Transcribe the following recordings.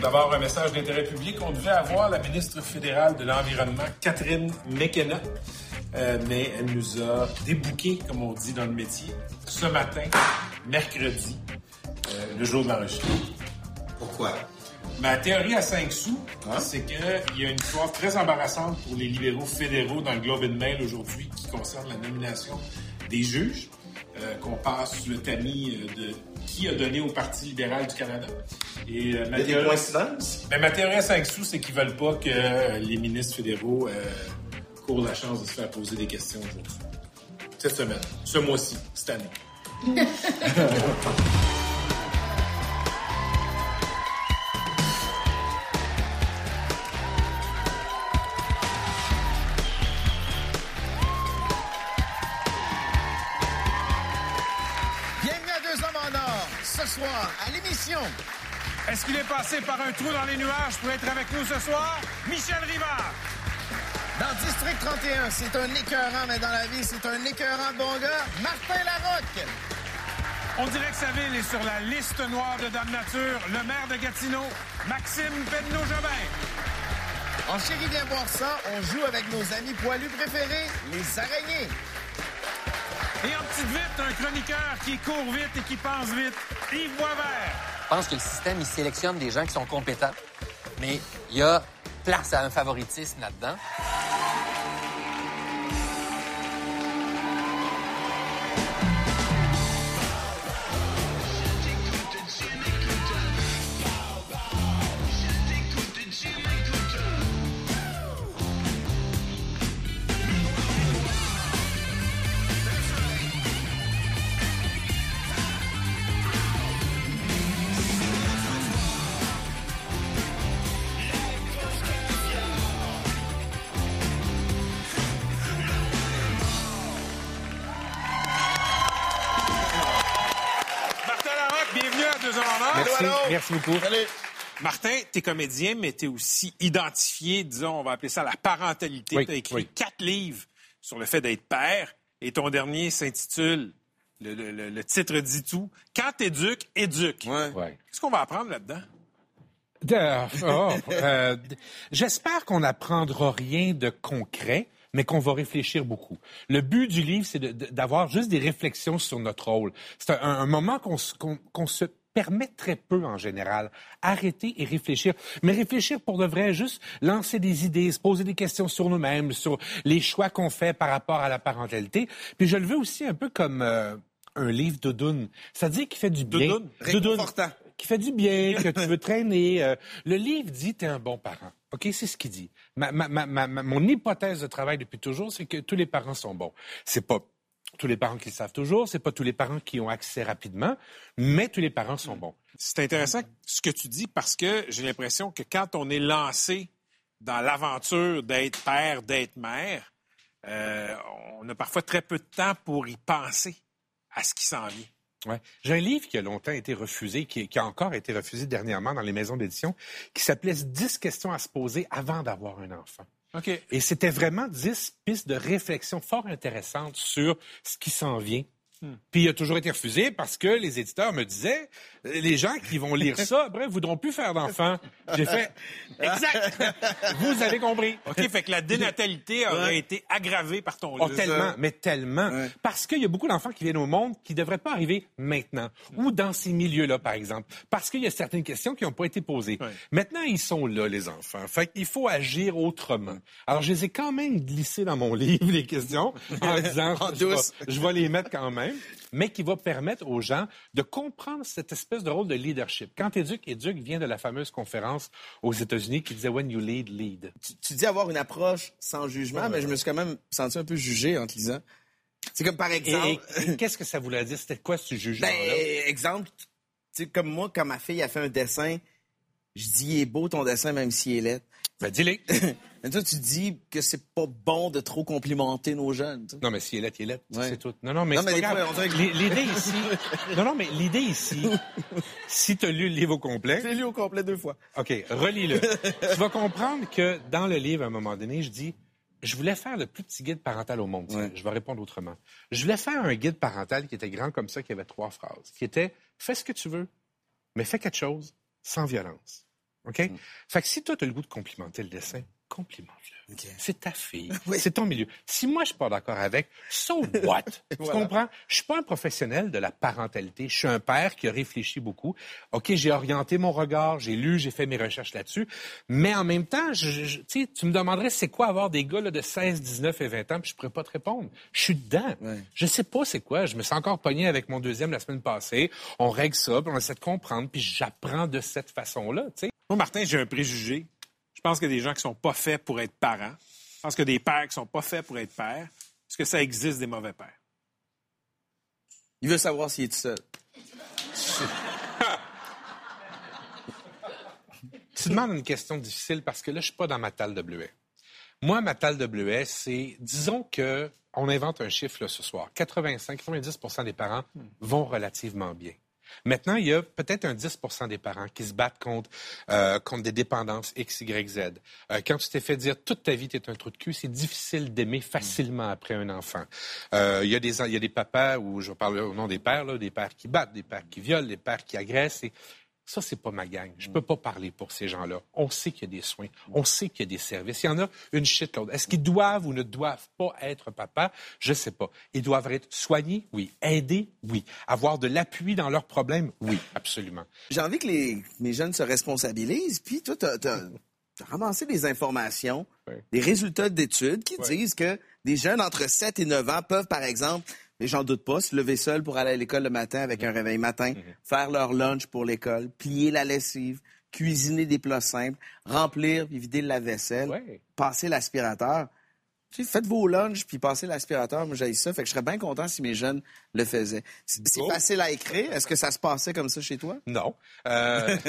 D'abord, un message d'intérêt public. On devait avoir la ministre fédérale de l'Environnement, Catherine McKenna, euh, mais elle nous a débouqué, comme on dit dans le métier, ce matin, mercredi, euh, le jour de l'enregistrement. Pourquoi? Ma théorie à 5 sous, c'est qu'il y a une histoire très embarrassante pour les libéraux fédéraux dans le Globe and Mail aujourd'hui qui concerne la nomination des juges, qu'on passe le tamis euh, de qui a donné au Parti libéral du Canada. Et euh, ma, théorie, ben, ma théorie à 5 sous, c'est qu'ils veulent pas que euh, les ministres fédéraux euh, courent la chance de se faire poser des questions aujourd'hui. Cette semaine, ce mois-ci, cette année. Est-ce qu'il est passé par un trou dans les nuages pour être avec nous ce soir? Michel Rivard! dans District 31, c'est un écœurant, mais dans la vie, c'est un écœurant de bon gars, Martin Larocque. On dirait que sa ville est sur la liste noire de Dame Nature. Le maire de Gatineau, Maxime Penneau-Jobin. En chérie, viens voir ça, on joue avec nos amis poilus préférés, les araignées. Et en petite vite, un chroniqueur qui court vite et qui pense vite, Je pense que le système, il sélectionne des gens qui sont compétents. Mais il y a place à un favoritisme là-dedans. Merci beaucoup. Salut. Martin, t'es comédien, mais t'es aussi identifié, disons, on va appeler ça la parentalité. Oui, T'as écrit oui. quatre livres sur le fait d'être père, et ton dernier s'intitule, le, le- le- le titre dit tout, Quand t'éduques, éduque. Ouais. Qu'est-ce qu'on va apprendre là-dedans? De- oh, euh, J'espère qu'on n'apprendra rien de concret, mais qu'on va réfléchir beaucoup. Le but du livre, c'est de- de- d'avoir juste des réflexions sur notre rôle. C'est un, un moment qu'on se permet très peu en général. Arrêter et réfléchir. Mais réfléchir pour de vrai, juste lancer des idées, se poser des questions sur nous-mêmes, sur les choix qu'on fait par rapport à la parentalité. Puis je le veux aussi un peu comme euh, un livre doudoune. C'est-à-dire qui fait du bien. Doudoune? Réconfortant. Qui fait du bien, que tu veux traîner. euh, le livre dit t'es un bon parent. OK, c'est ce qu'il dit. Ma, ma- ma- mon hypothèse de travail depuis toujours, c'est que tous les parents sont bons. C'est pas tous les parents qui le savent toujours, c'est pas tous les parents qui ont accès rapidement, mais tous les parents sont bons. C'est intéressant ce que tu dis parce que j'ai l'impression que quand on est lancé dans l'aventure d'être père, d'être mère, euh, on a parfois très peu de temps pour y penser à ce qui s'en vient. Ouais. J'ai un livre qui a longtemps été refusé, qui, qui a encore été refusé dernièrement dans les maisons d'édition, qui s'appelait 10 questions à se poser avant d'avoir un enfant. Et c'était vraiment 10 pistes de réflexion fort intéressantes sur ce qui s'en vient. Puis il a toujours été refusé parce que les éditeurs me disaient, les gens qui vont lire ça, après, voudront plus faire d'enfants. J'ai fait, exact, vous avez compris. OK, fait que la dénatalité aurait été aggravée par ton Oh, livre. tellement, mais tellement. Parce qu'il y a beaucoup d'enfants qui viennent au monde qui ne devraient pas arriver maintenant ou dans ces milieux-là, par exemple. Parce qu'il y a certaines questions qui n'ont pas été posées. Ouais. Maintenant, ils sont là, les enfants. Fait qu'il faut agir autrement. Alors, je les ai quand même glissées dans mon livre, les questions, en disant, En je, vais, douce. je vais les mettre quand même, mais qui va permettre aux gens de comprendre cette espèce de rôle de leadership. Quand éduque, éduque vient de la fameuse conférence aux États-Unis qui disait When you lead, lead. tu, tu dis avoir une approche sans jugement, mais je me suis quand même senti un peu jugé en te lisant. C'est comme par exemple, et- et qu'est-ce que ça voulait dire? C'était quoi ce jugement-là? ben, exemple, comme moi, quand ma fille a fait un dessin, je dis, il est beau ton dessin, même s'il est laid. Ben, dis-le. Mais toi, tu dis que c'est pas bon de trop complimenter nos jeunes. tu sais. Non, mais si elle est, il est, Ouais. c'est tout. Non, non, mais, Non, mais L'idée ici... non, non, mais l'idée ici, si tu as lu le livre au complet, Je l'ai lu au complet deux fois. OK, relis-le. tu vas comprendre que dans le livre, à un moment donné, je dis, je voulais faire le plus petit guide parental au monde. Ouais. Je vais répondre autrement. Je voulais faire un guide parental qui était grand comme ça, qui avait trois phrases, qui était, fais ce que tu veux, mais fais quelque chose sans violence. OK? Fait que si toi, tu as le goût de complimenter le dessin, complimente-le. C'est ta fille. C'est ton milieu. Si moi, je suis pas d'accord avec, so what? tu comprends? Je suis pas un professionnel de la parentalité. Je suis un père qui a réfléchi beaucoup. OK, j'ai orienté mon regard, j'ai lu, j'ai fait mes recherches là-dessus. Mais en même temps, je, tu me demanderais c'est quoi avoir des gars là, de 16, 19 et 20 ans, puis je pourrais pas te répondre. Je suis dedans. Je sais pas c'est quoi. Je me suis encore pogné avec mon deuxième la semaine passée. On règle ça, puis on essaie de comprendre, puis j'apprends de cette façon-là. Moi, Martin, j'ai un préjugé je pense qu'il y a des gens qui sont pas faits pour être parents. Je pense a des pères qui sont pas faits pour être pères. Est-ce que ça existe des mauvais pères? Il veut savoir s'il est tout seul. tu demandes une question difficile parce que là, je suis pas dans ma talle de bleuet. Moi, ma talle de bleuet, c'est, disons que on invente un chiffre là, ce soir. 85-90% des parents vont relativement bien. Maintenant, il y a peut-être un 10% des parents qui se battent contre, euh, contre des dépendances X, Y, Z. Euh, quand tu t'es fait dire toute ta vie, tu es un trou de cul, c'est difficile d'aimer facilement après un enfant. Euh, il, y a des, il y a des papas, ou je parle au nom des pères, là, des pères qui battent, des pères qui violent, des pères qui agressent. Et ça, c'est pas ma gang. Je peux pas parler pour ces gens-là. On sait qu'il y a des soins. On sait qu'il y a des services. Il y en a une shitload. Est-ce qu'ils doivent ou ne doivent pas être papa? Je sais pas. Ils doivent être soignés? Oui. Aidés? Oui. Avoir de l'appui dans leurs problèmes? Oui, absolument. J'ai envie que les, mes jeunes se responsabilisent. Puis toi, tu as, ramassé des informations, des résultats d'études qui disent que des jeunes entre 7 et 9 ans peuvent, par exemple, mais j'en doute pas, se lever seul pour aller à l'école le matin avec un réveil matin, mhm. faire leur lunch pour l'école, plier la lessive, cuisiner des plats simples, remplir et vider la vaisselle, passer l'aspirateur. Faites vos lunchs puis passez l'aspirateur. Moi, j'ai ça. Fait que je serais bien content si mes jeunes le faisaient. C'est facile à écrire. Est-ce que ça se passait comme ça chez toi? Non. Euh...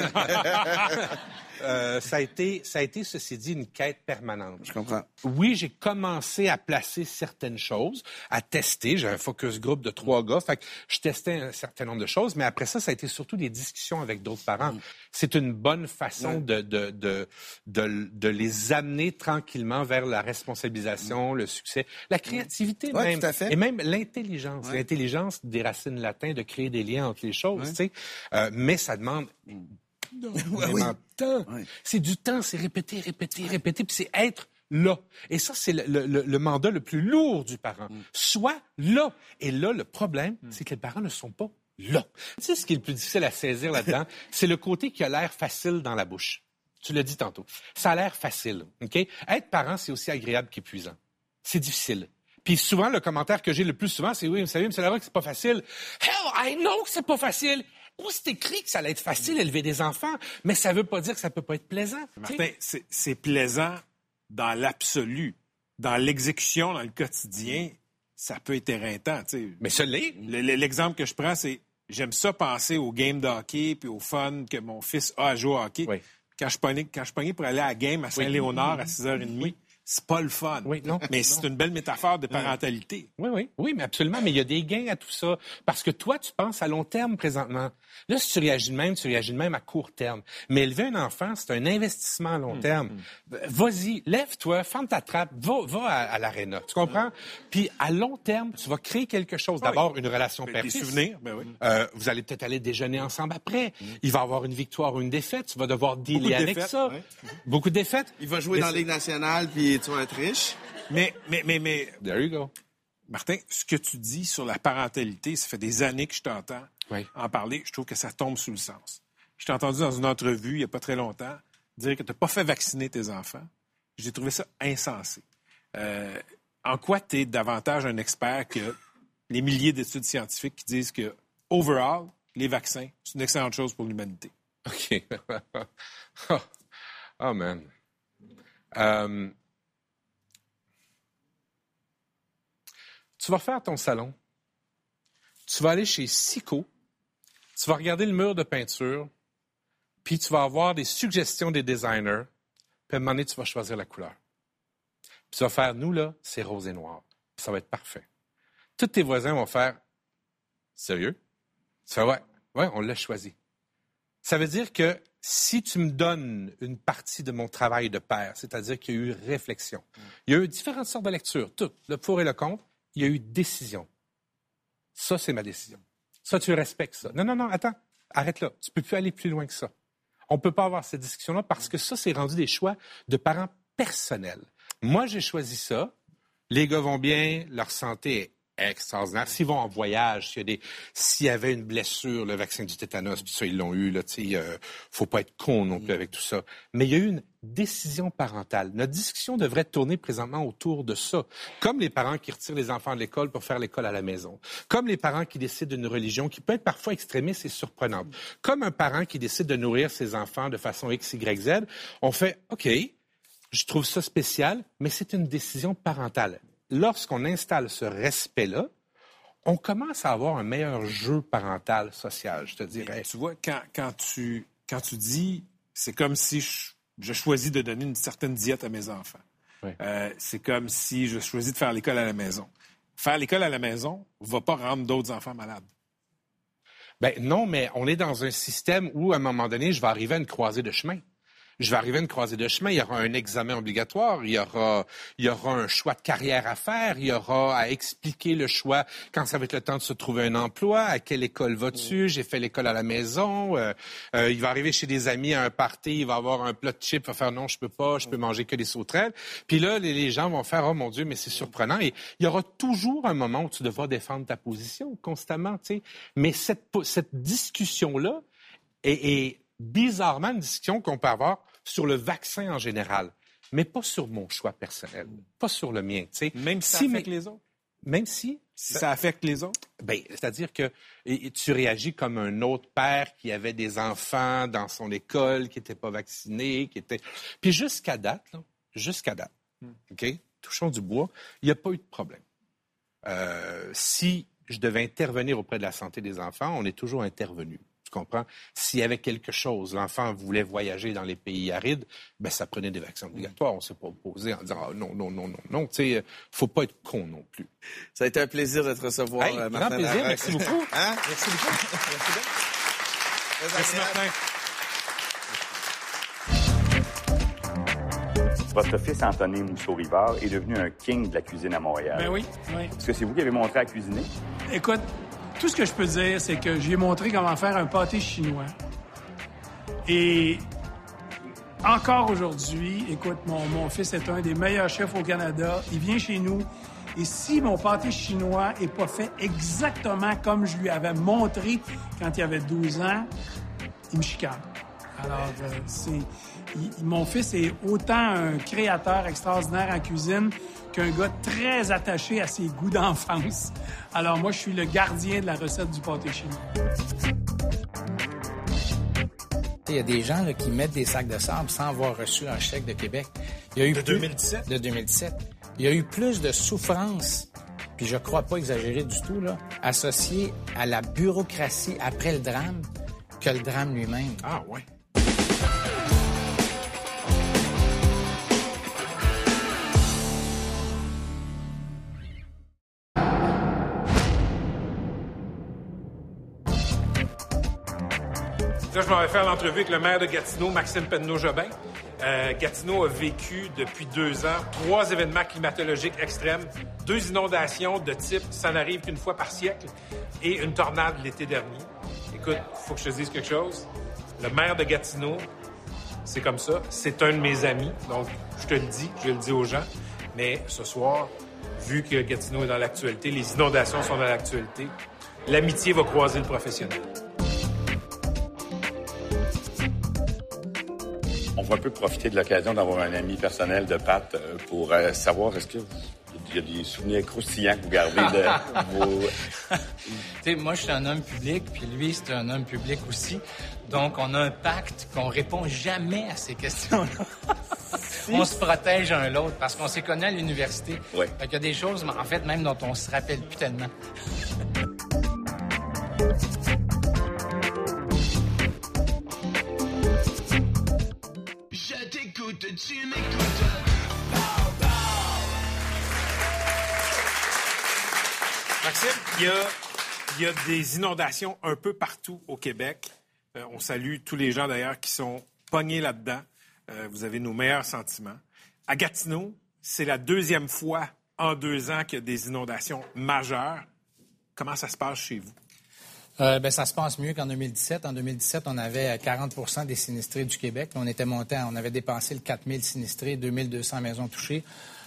Euh, ça, a été, ça a été, ceci dit, une quête permanente. Je comprends. Oui, j'ai commencé à placer certaines choses, à tester. J'ai un focus group de trois gars. Fait que je testais un certain nombre de choses, mais après ça, ça a été surtout des discussions avec d'autres parents. Mm. C'est une bonne façon de, de, de, de, de les amener tranquillement vers la responsabilisation, le succès, la créativité même. Tout à fait. Et même l'intelligence. L'intelligence des racines latines de créer des liens entre les choses. Tu sais. Euh, mais ça demande c'est du temps, c'est répéter, répéter, répéter, puis c'est être là. Et ça, c'est le, mandat le plus lourd du parent. Mm. Soit là. Et là, le problème, mm. c'est que les parents ne sont pas là. Tu sais ce qui est le plus difficile à saisir là-dedans? c'est le côté qui a l'air facile dans la bouche. Tu l'as dit tantôt. Ça a l'air facile, OK? Être parent, c'est aussi agréable qu'épuisant. C'est difficile. Puis souvent, le commentaire que j'ai le plus souvent, c'est oui, vous savez, c'est vrai que c'est pas facile. Hell, I know que c'est pas facile. Oh, c'est écrit que ça allait être facile d'élever des enfants, mais ça ne veut pas dire que ça peut pas être plaisant. Martin, c'est plaisant dans l'absolu. Dans l'exécution, dans le quotidien, ça peut être éreintant. Mais l'est. L'exemple que je prends, c'est j'aime ça penser au game de hockey puis au fun que mon fils a à jouer au hockey. Quand je pognais pour aller à la game à Saint-Léonard à 6h30, c'est pas le fun. Oui, non. Mais c'est une belle métaphore de parentalité. Oui, oui. Oui, mais absolument. Mais il y a des gains à tout ça. Parce que toi, tu penses à long terme présentement. Là, si tu réagis de même, tu réagis de même à court terme. Mais élever un enfant, c'est un investissement à long mm, terme. Vas-y, lève-toi, ferme ta trappe, va, va à, l'aréna. Tu comprends? Puis à long terme, tu vas créer quelque chose. D'abord, une relation père Des souvenirs, ben oui. Euh, vous allez peut-être aller déjeuner ensemble après. Mm. Il va avoir une victoire ou une défaite. Tu vas devoir dealer avec ça. Beaucoup de défaites. Il va jouer dans la Ligue nationale, puis tu vas être riche. Mais, mais, mais, mais. There you go. Martin, ce que tu dis sur la parentalité, ça fait des années que je t'entends en parler. Je trouve que ça tombe sous le sens. Je t'ai entendu dans une entrevue il n'y a pas très longtemps dire que tu n'as pas fait vacciner tes enfants. J'ai trouvé ça insensé. Euh, en quoi tu es davantage un expert que les milliers d'études scientifiques qui disent que, overall, les vaccins, c'est une excellente chose pour l'humanité? OK. oh, man. Euh, tu vas faire ton salon. Tu vas aller chez Sico. Tu vas regarder le mur de peinture. Puis tu vas avoir des suggestions des designers. Puis à un moment donné, tu vas choisir la couleur. Puis tu vas faire, nous, là, c'est rose et noir. ça va être parfait. Tous tes voisins vont faire, sérieux? Tu fais, ouais, ouais, on l'a choisi. Ça veut dire que si tu me donnes une partie de mon travail de père, c'est-à-dire qu'il y a eu réflexion, il y a eu différentes sortes de lectures, tout, le pour et le contre, il y a eu décision. Ça, c'est ma décision. Ça, tu respectes ça. Non, non, non, attends, arrête là. Tu peux plus aller plus loin que ça. On ne peut pas avoir cette discussion-là parce que ça, c'est rendu des choix de parents personnels. Moi, j'ai choisi ça. Les gars vont bien, leur santé est extraordinaire. S'ils vont en voyage, s'il y, a des, s'il y avait une blessure, le vaccin du tétanos, puis ça, ils l'ont eu, là, tu euh, faut pas être con non plus avec tout ça. Mais il y a eu une décision parentale. Notre discussion devrait tourner présentement autour de ça. Comme les parents qui retirent les enfants de l'école pour faire l'école à la maison. Comme les parents qui décident d'une religion qui peut être parfois extrémiste et surprenante. Comme un parent qui décide de nourrir ses enfants de façon X, Y, Z. On fait, OK, je trouve ça spécial, mais c'est une décision parentale lorsqu'on installe ce respect-là, on commence à avoir un meilleur jeu parental social, je te dirais. tu vois, quand, tu, quand tu dis, c'est comme si je, choisis de donner une certaine diète à mes enfants. Euh, c'est comme si je choisis de faire l'école à la maison. Faire l'école à la maison ne va pas rendre d'autres enfants malades. Ben non, mais on est dans un système où, à un moment donné, je vais arriver à une croisée de chemin je vais arriver à une croisée de chemin, il y aura un examen obligatoire, il y aura, il y aura un choix de carrière à faire, il y aura à expliquer le choix. Quand ça va être le temps de se trouver un emploi, à quelle école vas-tu, j'ai fait l'école à la maison, euh, euh, il va arriver chez des amis à un party, il va avoir un plat de chips, il va faire non, je peux pas, je peux manger que des sauterelles. Puis là, les, gens vont faire oh mon Dieu, mais c'est surprenant. Et il y aura toujours un moment où tu devras défendre ta position constamment, tu sais. Mais cette, cette discussion-là est bizarrement une discussion qu'on peut avoir sur le vaccin en général, mais pas sur mon choix personnel, pas sur le mien. Même si ça affecte les autres? Même si... ça affecte les autres? Ben, c'est-à-dire que tu réagis comme un autre père qui avait des enfants dans son école, qui n'étaient pas vaccinés, qui étaient... Puis jusqu'à date, jusqu'à date, hmm. OK, touchons du bois, il n'y a pas eu de problème. Euh, si je devais intervenir auprès de la santé des enfants, on est toujours intervenu. Tu comprends? S'il y avait quelque chose, l'enfant voulait voyager dans les pays arides, ben ça prenait des vaccins obligatoires. On ne s'est pas opposé en disant ah, non, non, non, non, non. Tu sais, faut pas être con non plus. Ça a été un plaisir de te recevoir, hey, euh, Martin. Grand plaisir, merci beaucoup. Hein? Merci beaucoup. Merci, Martin. Votre fils Anthony Mousseau-Rivard est devenu un king de la cuisine à Montréal. Ben oui, oui. Est-ce que c'est vous qui avez montré à cuisiner? Écoute, tout ce que je peux dire, c'est que j'ai montré comment faire un pâté chinois. Et encore aujourd'hui, écoute, mon, fils est un des meilleurs chefs au Canada. Il vient chez nous. Et si mon pâté chinois est pas fait exactement comme je lui avais montré quand il avait 12 ans, il me chicane. Alors, euh, c'est... mon fils est autant un créateur extraordinaire en cuisine qu'un gars très attaché à ses goûts d'enfance. Alors moi, je suis le gardien de la recette du pâté chinois. Il y a des gens qui mettent des sacs de sable sans avoir reçu un chèque de Québec. Il y a eu de 2017? De 2017. Il y a eu plus de souffrance, puis je crois pas exagérer du tout, là, associée à la bureaucratie après le drame que le drame lui-même. Ah ouais. Je m'en vais faire l'entrevue avec le maire de Gatineau, Maxime Penneau-Jobin. Euh, Gatineau a vécu depuis deux ans trois événements climatologiques extrêmes, deux inondations de type ça n'arrive qu'une fois par siècle et une tornade l'été dernier. Écoute, faut que je te dise quelque chose. Le maire de Gatineau, c'est comme ça. C'est un de mes amis, donc je te le dis, je le dis aux gens. Mais ce soir, vu que Gatineau est dans l'actualité, les inondations sont dans l'actualité, l'amitié va croiser le professionnel. On peut profiter de l'occasion d'avoir un ami personnel de Pat euh, pour euh, savoir est-ce que il y a des souvenirs croustillants que vous gardez de vos... sais, moi, je suis un homme public, puis lui, c'est un homme public aussi. Donc, on a un pacte qu'on répond jamais à ces questions-là. on se protège un l'autre parce qu'on s'est connus à l'université. Oui. Fait qu'il y a des choses, en fait, même dont on se rappelle plus tellement. Maxime, il y, a, des inondations un peu partout au Québec. Euh, on salue tous les gens d'ailleurs qui sont pognés là-dedans. Euh, vous avez nos meilleurs sentiments. À Gatineau, c'est la deuxième fois en deux ans qu'il y a des inondations majeures. Comment ça se passe chez vous? Euh, ben, ça se passe mieux qu'en 2017. En 2017, on avait 40% des sinistrés du Québec. On était monté, on avait dépassé le 4000 sinistrés, 2200 maisons touchées.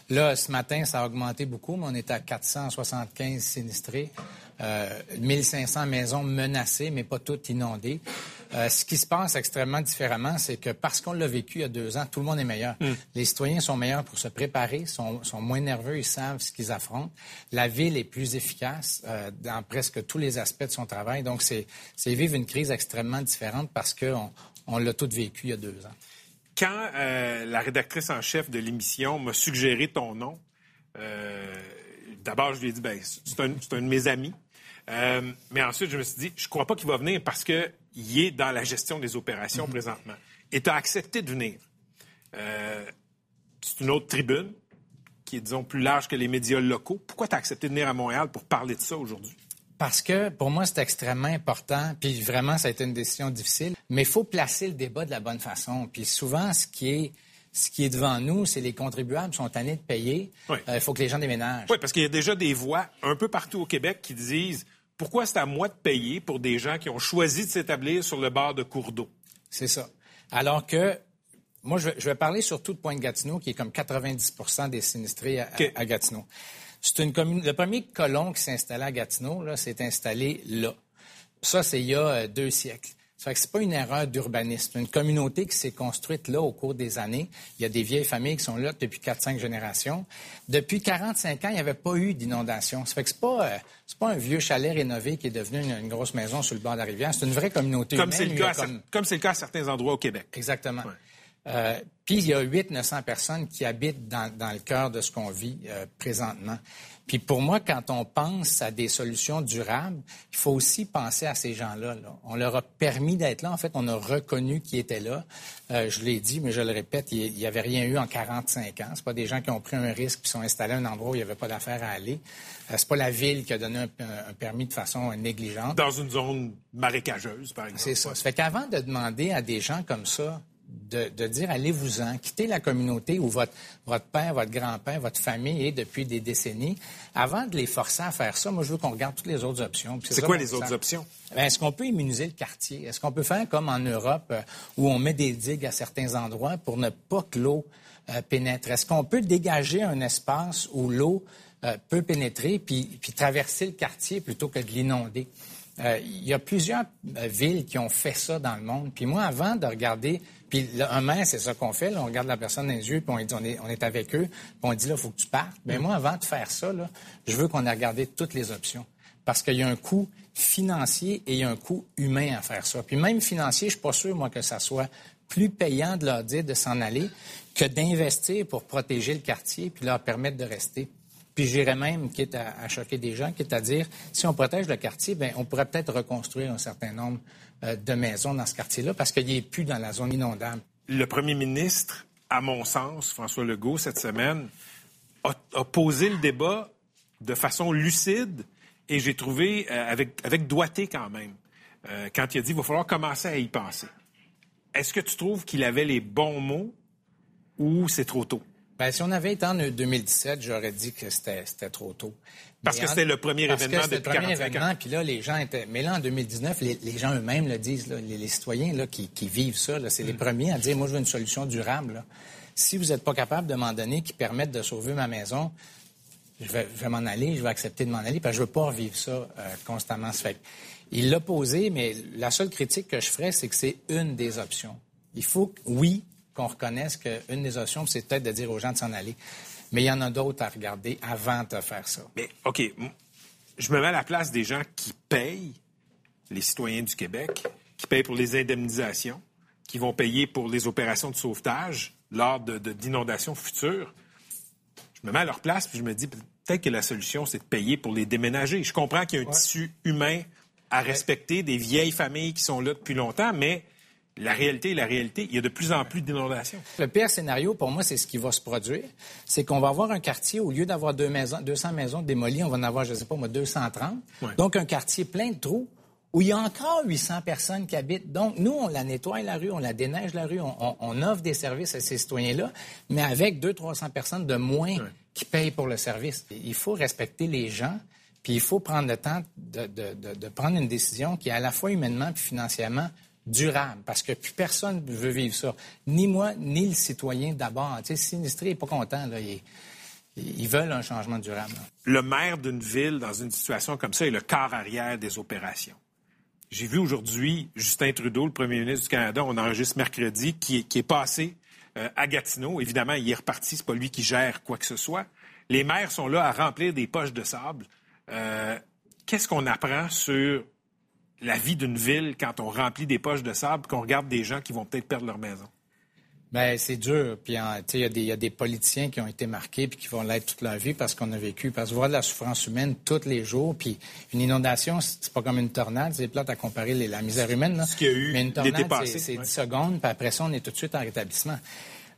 Là, ce matin, ça a augmenté beaucoup, mais on est à 475 sinistrés, euh, 1500 maisons menacées, mais pas toutes inondées. Euh, ce qui se passe extrêmement différemment, c'est que parce qu'on l'a vécu il y a deux ans, tout le monde est meilleur. Mm. Les citoyens sont meilleurs pour se préparer, sont, sont, moins nerveux, ils savent ce qu'ils affrontent. La ville est plus efficace euh, dans presque tous les aspects de son travail. Donc, c'est vivre une crise extrêmement différente parce qu'on on, l'a tout vécu il y a deux ans. Quand euh, la rédactrice en chef de l'émission m'a suggéré ton nom, d'abord, je lui ai dit, ben, c'est un, un, de mes amis. Mais ensuite, je me suis dit, je crois pas qu'il va venir parce que il est dans la gestion des opérations mhm. présentement. Et tu as accepté de venir. Euh, c'est une autre tribune qui est, disons, plus large que les médias locaux. Pourquoi tu as accepté de venir à Montréal pour parler de ça aujourd'hui? Parce que pour moi, c'est extrêmement important, puis vraiment, ça a été une décision difficile, mais il faut placer le débat de la bonne façon. Puis souvent, ce qui est, ce qui est devant nous, c'est les contribuables sont tannés de payer. Euh, il faut que les gens déménagent. Oui, parce qu'il y a déjà des voix un peu partout au Québec qui disent pourquoi c'est à moi de payer pour des gens qui ont choisi de s'établir sur le bord de cours d'eau? C'est ça. Alors que moi, je vais, parler surtout de Pointe-Gatineau, qui est comme 90% des sinistrés à, Gatineau. C'est une commune. Le premier colon qui s'est installé à Gatineau, s'est installé là. Ça, c'est il y a euh, deux siècles. Ce n'est pas une erreur d'urbanisme. Une communauté qui s'est construite là au cours des années. Il y a des vieilles familles qui sont là depuis 4-5 générations. Depuis 45 ans, il n'y avait pas eu d'inondation. Ça fait que c'est pas, euh, pas un vieux chalet rénové qui est devenu une, grosse maison sur le bord de la rivière. C'est une vraie communauté comme C'est le cas comme... c'est le cas à certains endroits au Québec. Exactement. Euh, puis il y a 800-900 personnes qui habitent dans, le cœur de ce qu'on vit euh, présentement. Puis pour moi, quand on pense à des solutions durables, il faut aussi penser à ces gens-là. On leur a permis d'être là. En fait, on a reconnu qu'ils étaient là. Euh, je l'ai dit, mais je le répète, il n'y avait rien eu en 45 ans. C'est pas des gens qui ont pris un risque puis sont installés à un endroit où il n'y avait pas d'affaires à aller. Euh, c'est pas la ville qui a donné un, permis de façon négligente. Dans une zone marécageuse, par exemple. C'est ça. Ça fait qu'avant de demander à des gens comme ça de, dire allez-vous-en, quittez la communauté où votre, votre père, votre grand-père, votre famille est depuis des décennies. Avant de les forcer à faire ça, moi, je veux qu'on regarde toutes les autres options. C'est quoi les autres options? Ben, est-ce qu'on peut immuniser le quartier? Est-ce qu'on peut faire comme en Europe euh, où on met des digues à certains endroits pour ne pas que l'eau euh, pénètre? Est-ce qu'on peut dégager un espace où l'eau euh, peut pénétrer puis, puis traverser le quartier plutôt que de l'inonder? il y a plusieurs villes qui ont fait ça dans le monde. Puis moi, avant de regarder puis un main, c'est ça qu'on fait. on regarde la personne dans les yeux, puis on, dit, on, est, on est avec eux, puis on dit, là, il faut que tu partes. Mais mm. moi, avant de faire ça, là, je veux qu'on ait regardé toutes les options. Parce qu'il y a un coût financier et il y a un coût humain à faire ça. Puis même financier, je suis pas sûr, moi, que ça soit plus payant de leur dire de s'en aller que d'investir pour protéger le quartier puis leur permettre de rester. Puis j'irais même, quitte à, choquer des gens, quitte à dire, si on protège le quartier, bien, on pourrait peut-être reconstruire un certain nombre euh, de maisons dans ce quartier-là parce qu'il n'est plus dans la zone inondable. Le premier ministre, à mon sens, François Legault, cette semaine, a, posé le débat de façon lucide et j'ai trouvé euh, avec, avec doigté quand même, euh, quand il a dit qu'il va falloir commencer à y penser. Est-ce que tu trouves qu'il avait les bons mots ou c'est trop tôt? Bien, si on avait été en 2017, j'aurais dit que c'était trop tôt. Parce que c'était le premier événement depuis le premier événement, puis là, les gens étaient... Mais là, en 2019, les, gens eux-mêmes le disent, les, citoyens là, qui, vivent ça, c'est les mm. premiers à dire, moi, je veux une solution durable. Si vous n'êtes pas capable de m'en donner qui permette de sauver ma maison, je vais, m'en aller, je vais accepter de m'en aller, parce que je veux pas revivre ça euh, constamment. Fait. Il l'a posé, mais la seule critique que je ferais, c'est que c'est une des options. Il faut, oui, qu'on reconnaisse qu'une des options, c'est peut-être de dire aux gens de s'en aller. Mais il y en a d'autres à regarder avant de faire ça. Mais, OK, je me mets à la place des gens qui payent, les citoyens du Québec, qui payent pour les indemnisations, qui vont payer pour les opérations de sauvetage lors d'inondations de, futures. Je me mets à leur place, puis je me dis, peut-être que la solution, c'est de payer pour les déménager. Je comprends qu'il y a un tissu humain à respecter, des vieilles familles qui sont là depuis longtemps, mais la réalité est la réalité. Il y a de plus en plus d'inondations. Le pire scénario, pour moi, c'est ce qui va se produire. C'est qu'on va avoir un quartier, au lieu d'avoir 200 maisons démolies, on va en avoir, je ne sais pas, moi, 230. Donc, un quartier plein de trous où il y a encore 800 personnes qui habitent. Donc, nous, on la nettoie la rue, on la déneige la rue, on, offre des services à ces citoyens-là, mais avec 200-300 personnes de moins qui payent pour le service. Il faut respecter les gens Puis il faut prendre le temps de, de, de, prendre une décision qui est à la fois humainement et financièrement durable, parce que plus personne ne veut vivre ça. Ni moi, ni le citoyen d'abord. Tu sais, n'est pas content. Là. ils veulent un changement durable. Le maire d'une ville, dans une situation comme ça, est le quart arrière des opérations. J'ai vu aujourd'hui Justin Trudeau, le premier ministre du Canada, on enregistre mercredi, qui, qui est passé euh, à Gatineau. Évidemment, il est reparti, c'est pas lui qui gère quoi que ce soit. Les maires sont là à remplir des poches de sable. Euh, qu'est-ce qu'on apprend sur la vie d'une ville quand on remplit des poches de sable, qu'on regarde des gens qui vont peut-être perdre leur maison? Bien, c'est dur. Puis, il y, a des politiciens qui ont été marqués puis qui vont l'être toute leur vie parce qu'on a vécu. Parce que voir de la souffrance humaine tous les jours. Puis, une inondation, c'est pas comme une tornade. C'est plate à comparer la misère humaine. Ce qu'il y a eu Mais une tornade, c'est 10 secondes. Puis après ça, on est tout de suite en rétablissement.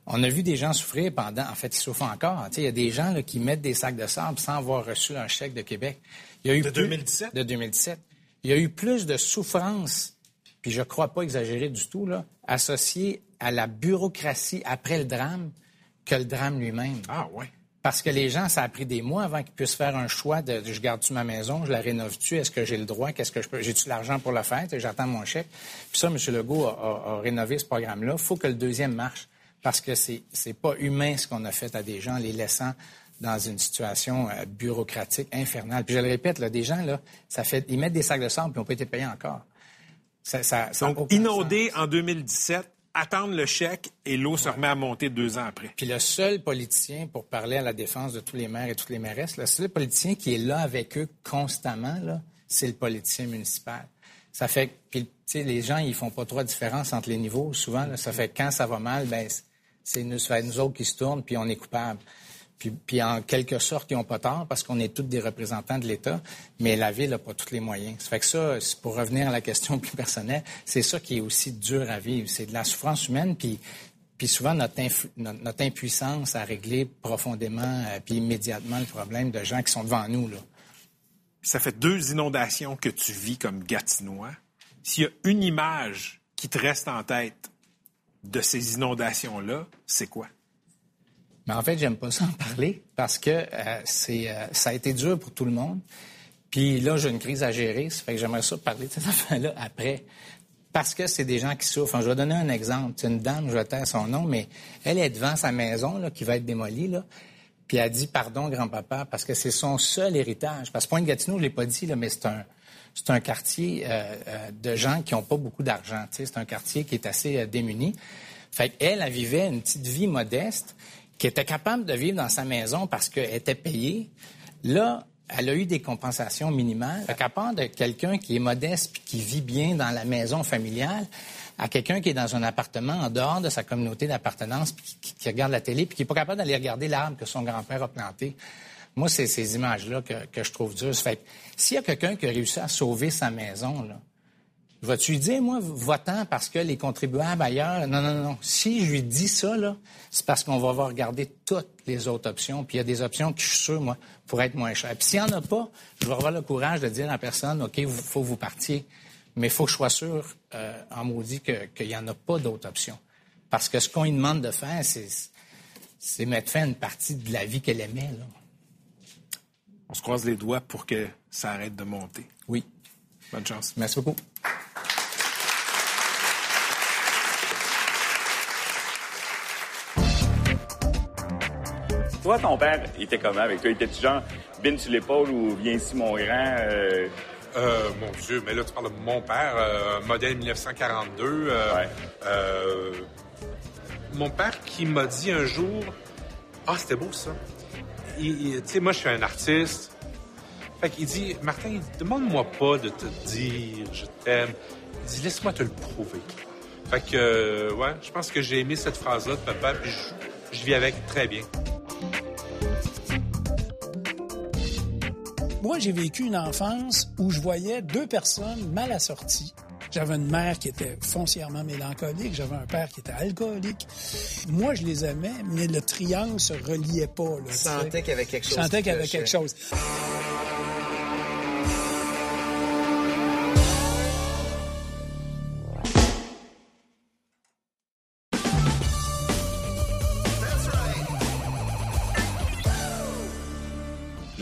On a vu des gens souffrir pendant, en fait, ils souffrent encore. Il y a des gens là, qui mettent des sacs de sable sans avoir reçu un chèque de Québec. Il y a eu de 2017? De 2017. Il y a eu plus de souffrance, puis je ne crois pas exagérer du tout, là, associée à la bureaucratie après le drame que le drame lui-même. Ah ouais. Parce que les gens, ça a pris des mois avant qu'ils puissent faire un choix de je garde-tu ma maison, je la rénove-tu, est-ce que j'ai le droit, qu'est-ce que je peux, j'ai-tu l'argent pour le faire, j'attends mon chèque. Puis ça, M. Legault a, a rénové ce programme-là. Il faut que le deuxième marche parce que c'est n'est pas humain ce qu'on a fait à des gens, les laissant dans une situation euh, bureaucratique infernale. Puis je le répète, là, des gens, là, ça fait, ils mettent des sacs de sable puis n'ont pas été payés encore. Ça, ça, Donc, inondé en 2017, attendre le chèque et l'eau se remet à monter deux ans après. Puis le seul politicien, pour parler à la défense de tous les maires et toutes les mairesses, le seul politicien qui est là avec eux constamment, là, c'est le politicien municipal. Ça fait que les gens, ils font pas trop de différence entre les niveaux. Souvent, ça fait que quand ça va mal, ben c'est nous, nous autres qui se tournent, puis on est coupable. Puis, en quelque sorte, ils n'ont pas tort parce qu'on est tous des représentants de l'État, mais la Ville n'a pas tous les moyens. Ça fait que ça, pour revenir à la question plus personnelle, c'est ça qui est aussi dur à vivre. C'est de la souffrance humaine, puis, souvent notre, notre, impuissance à régler profondément euh, puis immédiatement le problème de gens qui sont devant nous. Là. Ça fait deux inondations que tu vis comme Gatinois. S'il y a une image qui te reste en tête de ces inondations-là, c'est quoi? Mais en fait, j'aime pas ça en parler parce que euh, c'est, euh, ça a été dur pour tout le monde. Puis là, j'ai une crise à gérer. Ça fait que j'aimerais ça parler de cette affaire-là après. Parce que c'est des gens qui souffrent. je vais donner un exemple. C'est une dame, je vais taire son nom, mais elle est devant sa maison là, qui va être démolie. Là, puis elle dit pardon, grand-papa, parce que c'est son seul héritage. Parce que Pointe-Gatineau, je l'ai pas dit, là, mais c'est un, c'est un quartier euh, de gens qui n'ont pas beaucoup d'argent. C'est un quartier qui est assez démuni. Fait qu'elle, elle vivait une petite vie modeste, qui était capable de vivre dans sa maison parce qu'elle était payée. Là, elle a eu des compensations minimales. Fait qu'à de quelqu'un qui est modeste puis qui vit bien dans la maison familiale, à quelqu'un qui est dans un appartement en dehors de sa communauté d'appartenance, puis qui, regarde la télé, puis qui n'est pas capable d'aller regarder l'arbre que son grand-père a planté. Moi, c'est ces images-là que, je trouve dures. Fait s'il y a quelqu'un qui a réussi à sauver sa maison, là, vas-tu lui dire, moi, votant parce que les contribuables ailleurs? Non, non, non. Si je lui dis ça, là, c'est parce qu'on va regarder toutes les autres options. Puis il y a des options qui, je suis sûr, moi, pourraient être moins chères. Puis s'il n'y en a pas, je vais avoir le courage de dire à la personne, OK, il faut que vous partiez. Mais il faut que je sois sûr, euh, en maudit, qu'il n'y en a pas d'autres options. Parce que ce qu'on lui demande de faire, c'est mettre fin à une partie de la vie qu'elle aimait. Là. On se croise les doigts pour que ça arrête de monter. Oui. Bonne chance. Merci beaucoup. Toi, ton père était comment avec toi? Était-tu genre, bin sur l'épaule ou viens ici, mon grand? Euh... Euh, mon Dieu, mais là, tu parles de mon père, euh, modèle 1942. Euh, mon père qui m'a dit un jour, ah, c'était beau ça tu sais, moi, je suis un artiste. Fait qu'il dit, Martin, demande-moi pas de te dire je t'aime. Il dit, laisse-moi te le prouver. Fait que, ouais, je pense que j'ai aimé cette phrase-là de papa, puis je vis avec très bien. Moi, j'ai vécu une enfance où je voyais deux personnes mal assorties j'avais une mère qui était foncièrement mélancolique, j'avais un père qui était alcoolique. Moi, je les aimais, mais le triangle se reliait pas. Là, sentais qu'il y avait quelque chose. sentais qu'il y avait quelque chose.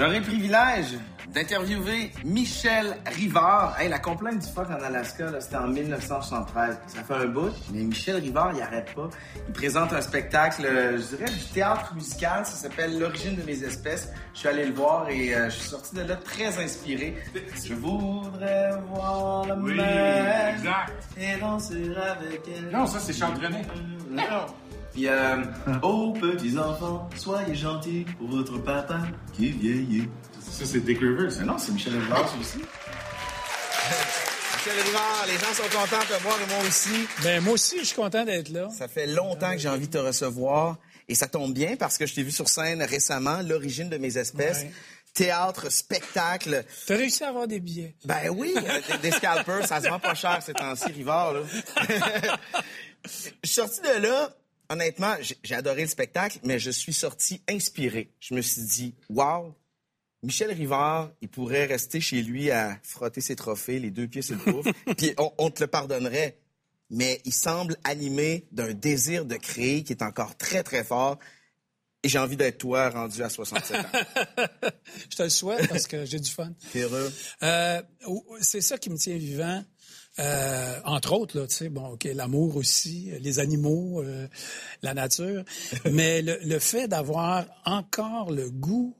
J'aurai le privilège d'interviewer Michel Rivard. Hey, la complainte du phoque en Alaska, c'était en 1973. Ça fait un bout, mais Michel Rivard, il arrête pas. Il présente un spectacle, euh, je dirais, du théâtre musical. Ça s'appelle L'origine de mes espèces. Je suis allé le voir et euh, je suis sorti de là très inspiré. Je voudrais voir la Oui, mer exact. et danser avec elle. Non, ça, c'est Charles René. Non. Puis, euh, oh, petits enfants, soyez gentils pour votre papa qui vieillit. Ça, c'est Dick Rivers. Mais non, c'est Michel Rivard, c'est aussi. Michel Rivard, les gens sont contents de te voir et moi aussi. Ben, moi aussi, je suis content d'être là. Ça fait longtemps que j'ai envie de te recevoir et ça tombe bien parce que je t'ai vu sur scène récemment, l'origine de mes espèces. Ouais. Théâtre, spectacle. T'as réussi à avoir des billets. Ben oui, euh, des, des scalpers, ça se vend pas cher ces temps-ci, Rivard. Là. je suis sorti de là, honnêtement, j'ai adoré le spectacle, mais je suis sorti inspiré. Je me suis dit, wow, Michel Rivard, il pourrait rester chez lui à frotter ses trophées, les deux pieds sur le pouf, puis on, on te le pardonnerait. Mais il semble animé d'un désir de créer qui est encore très, très fort. Et j'ai envie d'être toi rendu à 67 ans. Je te le souhaite parce que j'ai du fun. T'es heureux? Euh, c'est ça qui me tient vivant. Euh, entre autres, là, tu sais, bon, ok, l'amour aussi, les animaux, euh, la nature, mais le, le fait d'avoir encore le goût,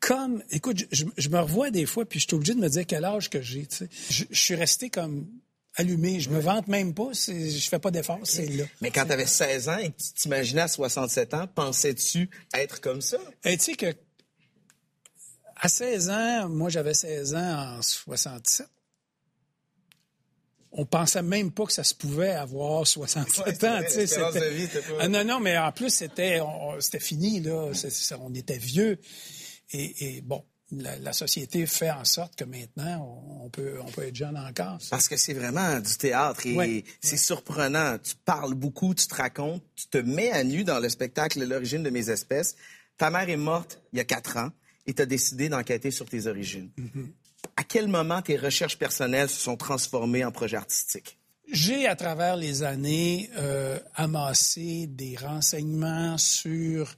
comme, écoute, je, me revois des fois, puis je suis obligé de me dire quel âge que j'ai, tu sais. Je, je suis resté comme allumé, je me vante même pas, je fais pas d'effort, c'est là. Mais quand tu avais 16 ans et que tu t'imaginais à 67 ans, pensais-tu être comme ça? Et tu sais que à 16 ans, moi j'avais 16 ans en 67. On pensait même pas que ça se pouvait avoir 67 Ouais, ans. vrai, de vie pas- Ah, non, non, mais en plus, c'était, fini, là. On était vieux. Et, et bon, la, la société fait en sorte que maintenant, on, on peut, on peut être jeune encore. Parce que c'est vraiment du théâtre et Ouais, c'est surprenant. Tu parles beaucoup, tu te racontes, tu te mets à nu dans le spectacle L'origine de mes espèces. Ta mère est morte il y a quatre ans et tu as décidé d'enquêter sur tes origines. À quel moment tes recherches personnelles se sont transformées en projet artistique? J'ai, à travers les années, euh, amassé des renseignements sur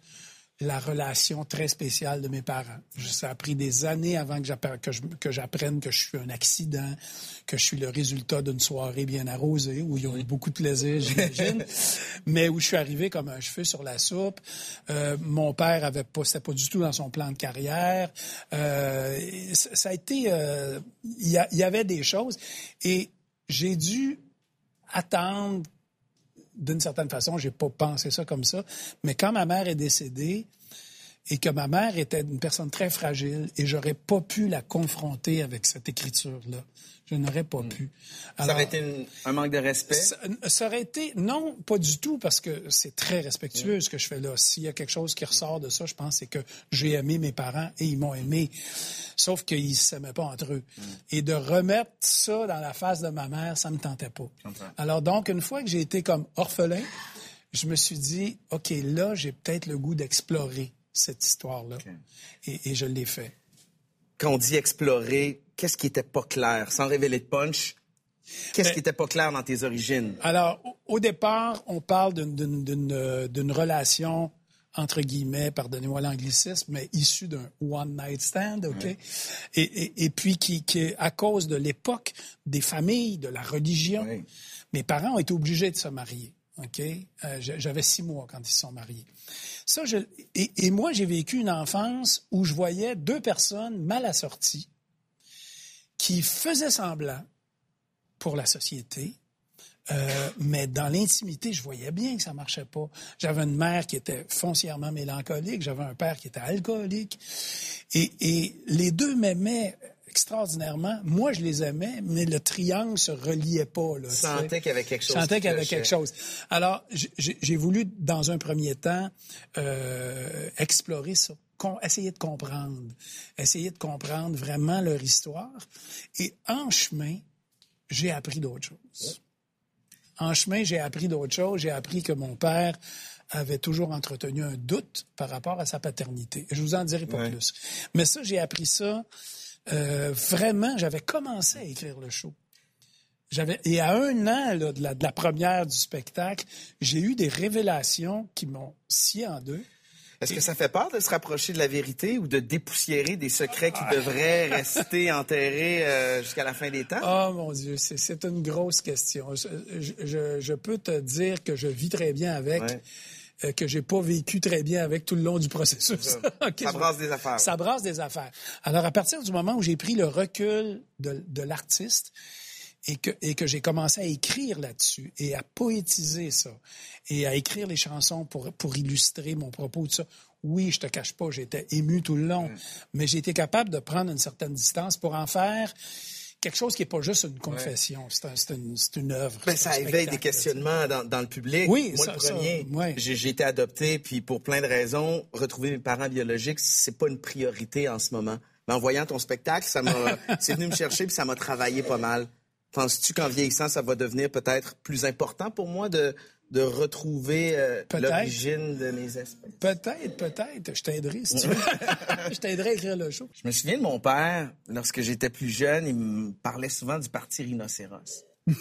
la relation très spéciale de mes parents. Ça a pris des années avant que j'appre- que que j'apprenne que je suis un accident, que je suis le résultat d'une soirée bien arrosée, où ils ont eu beaucoup de plaisir, j'imagine, mais où je suis arrivé comme un cheveu sur la soupe. Euh, mon père avait pas, c'était pas du tout dans son plan de carrière. Euh, ça a été, euh, y, il y avait des choses, et j'ai dû attendre d'une certaine façon, j'ai pas pensé ça comme ça, mais quand ma mère est décédée et que ma mère était une personne très fragile et j'aurais pas pu la confronter avec cette écriture-là, je n'aurais pas pu. Hmm. ça Alors, aurait été une- un manque de respect? ça, ça aurait été non, pas du tout parce que c'est très Hmm. respectueux ce que je fais là. S'il y a quelque chose qui ressort de ça, je pense c'est que j'ai aimé mes parents et ils m'ont aimé. Sauf qu'ils s'aimaient pas entre eux. Hmm. Et de remettre ça dans la face de ma mère, ça me tentait pas. Alors donc une fois que j'ai été comme orphelin, je me suis dit OK, là, j'ai peut-être le goût d'explorer cette histoire-là. Et, et je l'ai fait. Quand on dit explorer, qu'est-ce qui était pas clair? Sans révéler de punch, qu'est-ce Ben- qui était pas clair dans tes origines? Alors, au- au départ, on parle d'une- euh, d'une relation entre guillemets, pardonnez-moi l'anglicisme, mais issue d'un one night stand, ok, et, et, et puis qui, à cause de l'époque, des familles, de la religion, mes parents ont été obligés de se marier. OK? Euh, j'a- J'avais six mois quand ils se sont mariés. Ça, et moi, j'ai vécu une enfance où je voyais deux personnes mal assorties qui faisaient semblant pour la société, euh, mais dans l'intimité, je voyais bien que ça marchait pas. J'avais une mère qui était foncièrement mélancolique, j'avais un père qui était alcoolique, et, et les deux m'aimaient extraordinairement. Moi, je les aimais, mais le triangle se reliait pas. Là, Tu tu sais. sentais qu'il y avait quelque chose. Sentais qui qu'il y avait quelque chose. Alors, j'ai- voulu, dans un premier temps, euh, explorer ça, essayer de comprendre, essayer de comprendre vraiment leur histoire. Et en chemin, j'ai appris d'autres choses. En chemin, j'ai appris d'autres choses. J'ai appris que mon père avait toujours entretenu un doute par rapport à sa paternité. Je vous en dirai pas Ouais. plus. Mais ça, j'ai appris ça euh, vraiment. J'avais commencé à écrire le show. J'avais et à un an là, de, la, de la première du spectacle, j'ai eu des révélations qui m'ont scié en deux. Est-ce que ça fait peur de se rapprocher de la vérité ou de dépoussiérer des secrets qui devraient rester enterrés euh, jusqu'à la fin des temps? Oh mon Dieu, c'est une grosse question. Je, peux te dire que je vis très bien avec. Euh, que j'ai pas vécu très bien avec tout le long du processus. ça brasse des affaires. Ça brasse des affaires. Alors, à partir du moment où j'ai pris le recul de, de l'artiste, et que, et que j'ai commencé à écrire là-dessus et à poétiser ça et à écrire les chansons pour, pour illustrer mon propos, tout ça. Oui, je te cache pas, j'étais ému tout le long, mm. mais j'ai été capable de prendre une certaine distance pour en faire quelque chose qui n'est pas juste une confession, c'est un, une, une, œuvre. Ben, ça éveille des questionnements dans, dans, le public. Oui, Moi, le premier, j'ai été adopté, puis pour plein de raisons, retrouver mes parents biologiques, c'est pas une priorité en ce moment. Mais en voyant ton spectacle, ça m'a, c'est venu me chercher, puis ça m'a travaillé pas mal. Penses-tu qu'en vieillissant, ça va devenir peut-être plus important pour moi de, de retrouver euh, l'origine de mes espèces? Peut-être, peut-être. Je t'aiderai si tu veux. je t'aiderai à écrire le show. Je me souviens de mon père, lorsque j'étais plus jeune, il me parlait souvent du parti rhinocéros.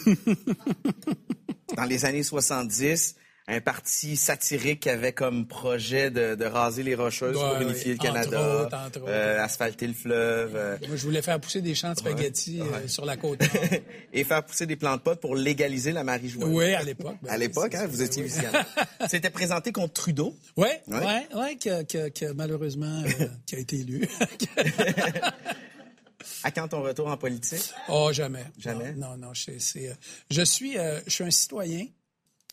Dans les années 70, un parti satirique qui avait comme projet de, raser les rocheuses pour unifier le Canada, euh, asphalter le fleuve. Euh. Moi, je voulais faire pousser des champs de spaghettis euh, sur la côte. Et faire pousser des plantes potes pour légaliser la marijuana. Oui, à l'époque. Ben à l'époque, hein, vous étiez visionnaire. C'était présenté contre Trudeau. Oui, oui, oui, qui, malheureusement qui a été élu. à quand ton retour en politique? Oh, jamais. Jamais? Non, non, je, je suis, je suis un citoyen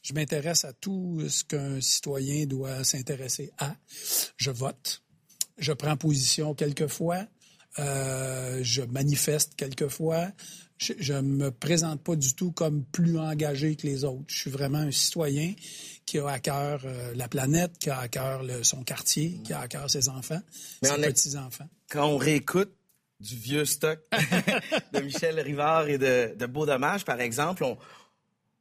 je m'intéresse à tout ce qu'un citoyen doit s'intéresser à. Je vote. Je prends position quelquefois. Euh, je manifeste quelquefois. Je ne me présente pas du tout comme plus engagé que les autres. Je suis vraiment un citoyen qui a à cœur euh, la planète, qui a à cœur son quartier, qui a à cœur ses enfants, ses petits-enfants. Quand on réécoute du vieux stock de Michel Rivard et de, de Beau Dommage, par exemple, on,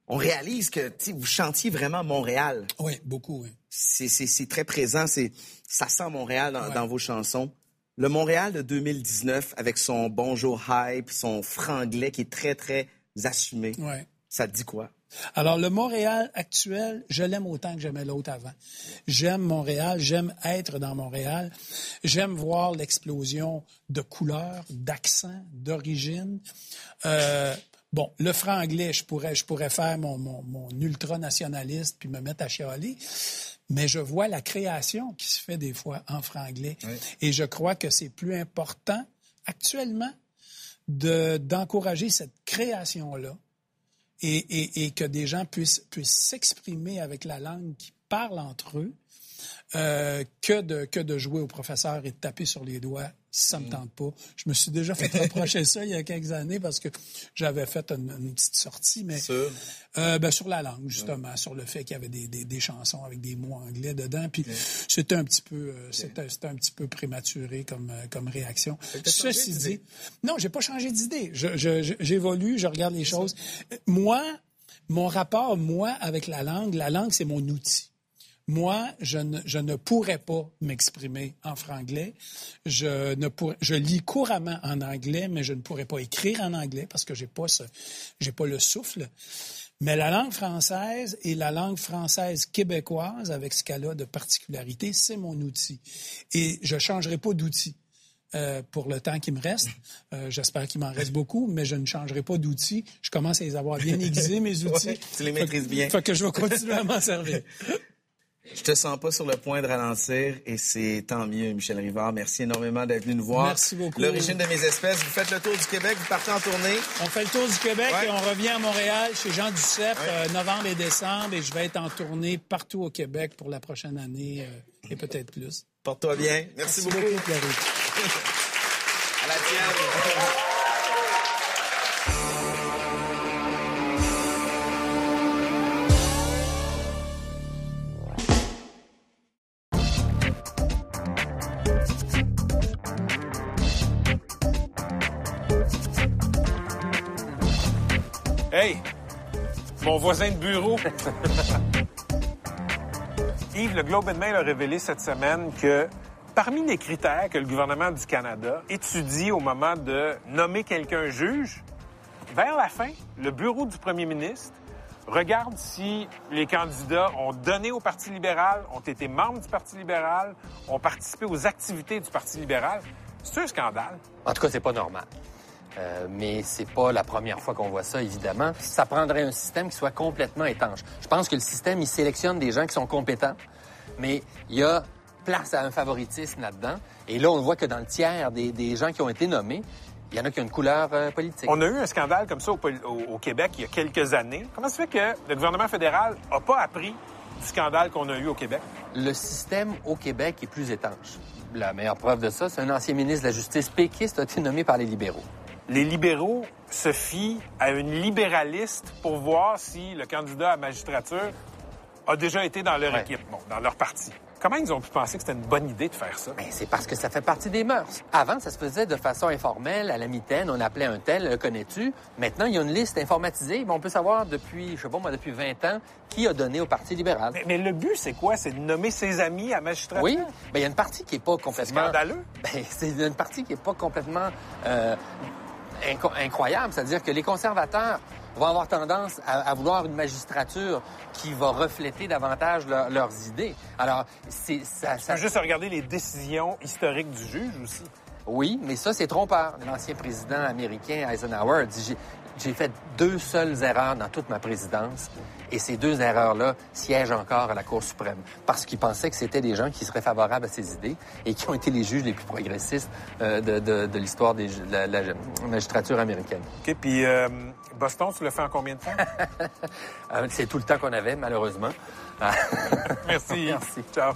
on réalise que vous chantiez vraiment Montréal. Oui, beaucoup, oui. C'est très présent, ça sent Montréal dans, vos chansons. Le Montréal de 2019, avec son bonjour hype, son franglais qui est très, très assumé, ouais. ça te dit quoi? Alors, le Montréal actuel, je l'aime autant que j'aimais l'autre avant. J'aime Montréal, j'aime être dans Montréal, j'aime voir l'explosion de couleurs, d'accents, d'origine. Euh, Bon, le franglais, je pourrais, je pourrais faire mon, mon, mon ultra-nationaliste puis me mettre à chialer, mais je vois la création qui se fait des fois en franglais. Et je crois que c'est plus important actuellement de, d'encourager cette création-là et, et, et, que des gens puissent, puissent s'exprimer avec la langue qui parle entre eux euh, que, de, que de jouer au professeur et de taper sur les doigts si ça me mm. tente pas. Je me suis déjà fait reprocher ça il y a quelques années parce que j'avais fait une, petite sortie, mais sur, euh, ben, sur la langue justement, sur le fait qu'il y avait des, des, des, chansons avec des mots anglais dedans, puis c'était un petit peu, euh, c'était, un petit peu prématuré comme comme réaction. Ceci dit, non, j'ai pas changé d'idée. Je, je, j'évolue, je regarde les choses. Moi, mon rapport moi avec la langue, la langue c'est mon outil. Moi, je ne, je ne pourrais pas m'exprimer en franglais. Je, ne je lis couramment en anglais, mais je ne pourrais pas écrire en anglais parce que j'ai pas ce, j'ai pas le souffle. Mais la langue française et la langue française québécoise, avec ce qu'elle a de particularité, c'est mon outil. Et je changerai pas d'outil. Euh, pour le temps qui me reste. Euh, j'espère qu'il m'en reste beaucoup, mais je ne changerai pas d'outils. Je commence à les avoir bien aiguisés, mes outils. tu les maîtrises bien. Fait que je vais continuer à m'en servir. Je te sens pas sur le point de ralentir et c'est tant mieux, Michel Rivard. Merci énormément d'être venu nous voir. Merci beaucoup. L'origine de mes espèces. Vous faites le tour du Québec, vous partez en tournée. On fait le tour du Québec et on revient à Montréal chez Jean Duceppe, euh, novembre et décembre, et je vais être en tournée partout au Québec pour la prochaine année euh, et peut-être plus. Porte-toi bien. Merci, beaucoup. beaucoup à la tienne. Mon voisin de bureau. Yves, le Globe and Mail a révélé cette semaine que parmi les critères que le gouvernement du Canada étudie au moment de nommer quelqu'un juge, vers la fin, le bureau du premier ministre regarde si les candidats ont donné au Parti libéral, ont été membres du Parti libéral, ont participé aux activités du Parti libéral. C'est un scandale. En tout cas, c'est pas normal. Euh, mais c'est pas la première fois qu'on voit ça, évidemment. Ça prendrait un système qui soit complètement étanche. Je pense que le système, il sélectionne des gens qui sont compétents, mais il y a place à un favoritisme là-dedans. Et là, on voit que dans le tiers des, des gens qui ont été nommés, il y en a qui ont une couleur euh, politique. On a eu un scandale comme ça au, au, au, Québec il y a quelques années. Comment ça fait que le gouvernement fédéral n'a pas appris du scandale qu'on a eu au Québec? Le système au Québec est plus étanche. La meilleure preuve de ça, c'est un ancien ministre de la Justice péquiste a été nommé par les libéraux. Les libéraux se fient à une libéraliste pour voir si le candidat à magistrature a déjà été dans leur Ouais. équipe, bon, dans leur parti. Comment ils ont pu penser que c'était une bonne idée de faire ça? Ben, c'est parce que ça fait partie des mœurs. Avant, ça se faisait de façon informelle, à la mitaine, on appelait un tel, le connais-tu? Maintenant, il y a une liste informatisée, mais on peut savoir depuis, je sais pas moi, depuis 20 ans, qui a donné au Parti libéral. Mais, mais le but, c'est quoi? C'est de nommer ses amis à magistrature? Oui, il y a une partie qui est pas complètement... Scandaleux? Ben, c'est une partie qui est pas complètement euh, incroyable. C'est-à-dire que les conservateurs vont avoir tendance à, à vouloir une magistrature qui va refléter davantage leur- leurs idées. Alors, c'est ça, ça- juste regarder les décisions historiques du juge aussi. Oui, mais ça, c'est trompeur. L'ancien président américain Eisenhower dit J'ai- fait deux seules erreurs dans toute ma présidence, et ces deux erreurs-là siègent encore à la Cour suprême, parce qu'il pensait que c'était des gens qui seraient favorables à ses idées et qui ont été les juges les plus progressistes euh, de, de- de l'histoire de la, la magistrature américaine. OK, puis euh, Boston, tu l'as fait en combien de temps? Euh, c'est tout le temps qu'on avait, malheureusement. Merci. Merci. Ciao.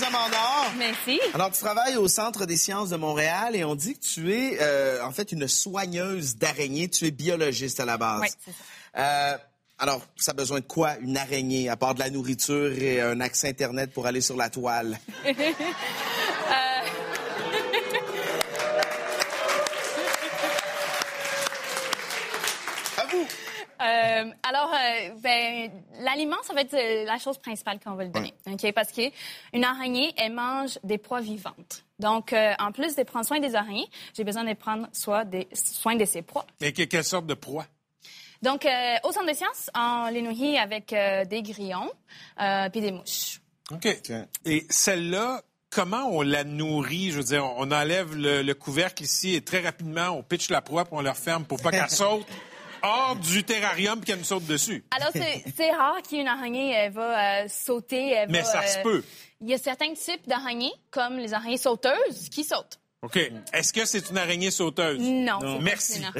Bienvenue à. Merci. Alors, tu travailles au Centre des sciences de Montréal et on dit que tu es, euh, en fait, une soigneuse d'araignées. Tu es biologiste à la base. Oui, c'est ça. Euh, alors, ça a besoin de quoi, une araignée, à part de la nourriture et un accès Internet pour aller sur la toile? Euh, alors, euh, ben, l'aliment, ça va être euh, la chose principale qu'on va le donner, ok? Parce que une araignée, elle mange des proies vivantes. Donc, euh, en plus de prendre soin des araignées, j'ai besoin de prendre soin, des, soin de ses proies. Mais que- quelle sorte de proie? Donc, euh, au centre de sciences, on les nourrit avec euh, des grillons euh, puis des mouches. OK. Et celle-là, comment on la nourrit? Je veux dire, on enlève le, le couvercle ici et très rapidement, on pitche la proie puis on la referme pour pas qu'elle saute hors du terrarium puis qu'elle saute dessus. Alors, c'est rare qu'une araignée elle va euh, sauter. elle Mais va, ça se euh, peut. Il y a certains types d'araignées, comme les araignées sauteuses, qui sautent. OK. Est-ce que c'est une araignée sauteuse? Non. Merci.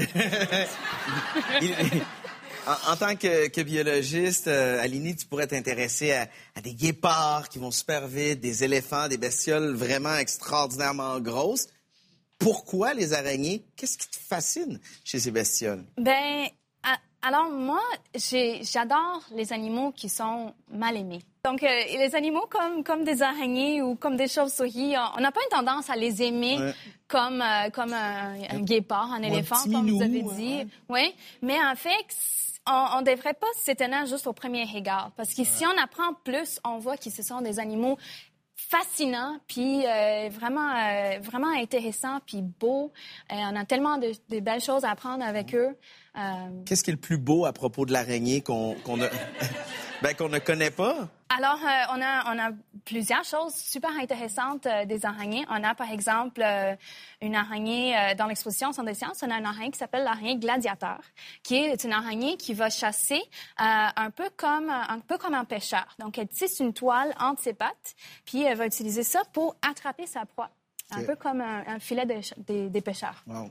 en, en tant que, que biologiste, euh, Aline, tu pourrais t'intéresser à, à des guépards qui vont super vite, des éléphants, des bestioles vraiment extraordinairement grosses. Pourquoi les araignées? Qu'est-ce qui te fascine chez ces bestioles? Ben, alors moi, j'adore les animaux qui sont mal aimés. Donc, euh, les animaux comme, comme des araignées ou comme des chauves-souris, on n'a pas une tendance à les aimer Ouais. comme, euh, comme un, un guépard, un Ou éléphant, comme vous avez dit. ouais. Oui, mais en fait, on ne devrait pas s'étonner juste au premier regard. Parce que si on apprend plus, on voit que ce sont des animaux fascinants, puis euh, vraiment, euh, vraiment intéressants, puis beaux. Euh, on a tellement de, de belles choses à apprendre avec eux. Euh, Qu'est-ce qui est le plus beau à propos de l'araignée qu'on ne... ben, qu'on ne connaît pas? Alors, euh, on, a, on a plusieurs choses super intéressantes euh, des araignées. On a, par exemple, euh, une araignée dans l'exposition Centre des sciences. On a une araignée qui s'appelle l'araignée gladiateur, qui est une araignée qui va chasser un, peu comme, un peu comme un pêcheur. Donc, elle tisse une toile entre ses pattes, puis elle va utiliser ça pour attraper sa proie. Un peu comme un, un filet de des, des pêcheurs. Wow.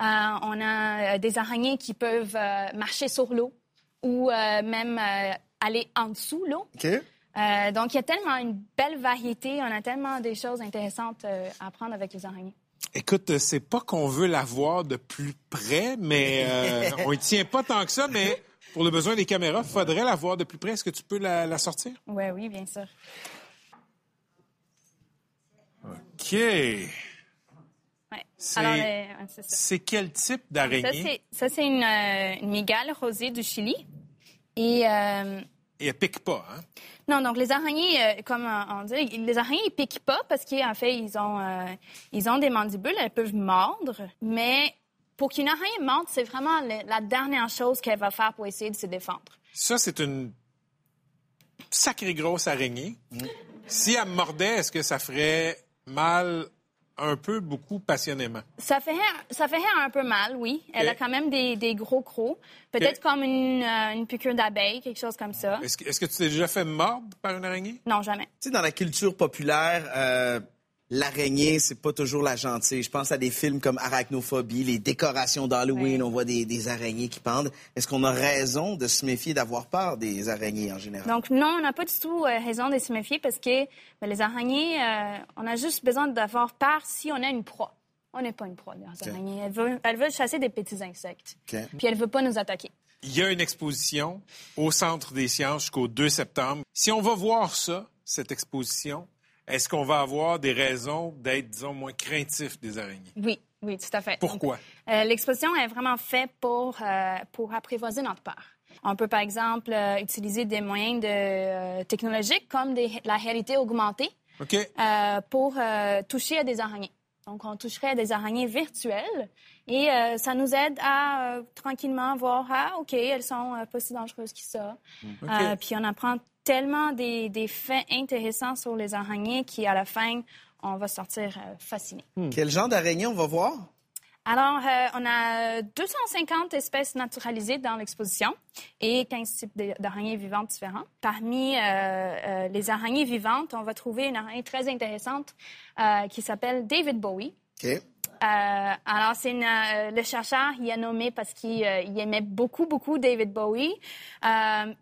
Euh, on a euh, des araignées qui peuvent euh, marcher sur l'eau ou même aller en dessous l'eau. OK? Euh, donc, il y a tellement une belle variété. On a tellement des choses intéressantes euh, à apprendre avec les araignées. Écoute, c'est pas qu'on veut la voir de plus près, mais euh, on y tient pas tant que ça, mais pour le besoin des caméras, il faudrait la voir de plus près. Est-ce que tu peux la, la sortir? Oui, oui, bien sûr. OK. C'est- euh, ouais, quel type d'araignée? Ça, c'est une, euh, une mygale rosée du Chili. Et euh, et elles piquent pas, hein? Non, donc les araignées, euh, comme on dit, les araignées, ils piquent pas parce qu'en fait, ils ont, ils ont des mandibules, elles peuvent mordre, mais pour qu'une araignée morde, c'est vraiment la dernière chose qu'elle va faire pour essayer de se défendre. Ça, c'est une sacrée grosse araignée. Si elle me mordait, est-ce que ça ferait mal un peu, beaucoup, passionnément? Ça fait, ça fait un peu mal, oui. Elle a quand même des, des gros crocs. Peut-être comme une, euh, une piqûre d'abeille, quelque chose comme ça. Est-ce que, est que tu t'es déjà fait mordre par une araignée? Non, jamais. Tu sais, dans la culture populaire, euh, l'araignée, c'est pas toujours la gentille. Je pense à des films comme Arachnophobie, les décorations d'Halloween, on voit des, araignées qui pendent. Est-ce qu'on a raison de se méfier, d'avoir peur des araignées en général? Donc non, on n'a pas du tout euh, raison de se méfier parce que ben, les araignées, euh, on a juste besoin d'avoir peur si on a une proie. On n'est pas une proie, les araignées. Elle veut, chasser des petits insectes. Puis elle veut pas nous attaquer. Il y a une exposition au Centre des sciences jusqu'au 2 septembre. Si on va voir ça, cette exposition, est-ce qu'on va avoir des raisons d'être, disons, moins craintifs des araignées? Oui, oui, tout à fait. Pourquoi? Euh, l'exposition est vraiment faite pour, euh, pour apprivoiser notre peur. On peut, par exemple, euh, utiliser des moyens de, technologiques comme la réalité augmentée pour toucher à des araignées. Donc, on toucherait à des araignées virtuelles et ça nous aide à tranquillement voir, ah, OK, elles sont pas si dangereuses que ça. puis on apprend tellement des, faits intéressants sur les araignées qu'à la fin, on va sortir euh, fasciné. Hmm. Quel genre d'araignée on va voir? Alors, euh, on a 250 espèces naturalisées dans l'exposition et 15 types d'araignées vivantes différents. Parmi euh, les araignées vivantes, on va trouver une araignée très intéressante qui s'appelle David Bowie. Euh, alors, c'est euh, le chercheur, il a nommé parce qu'il euh, aimait beaucoup, beaucoup David Bowie.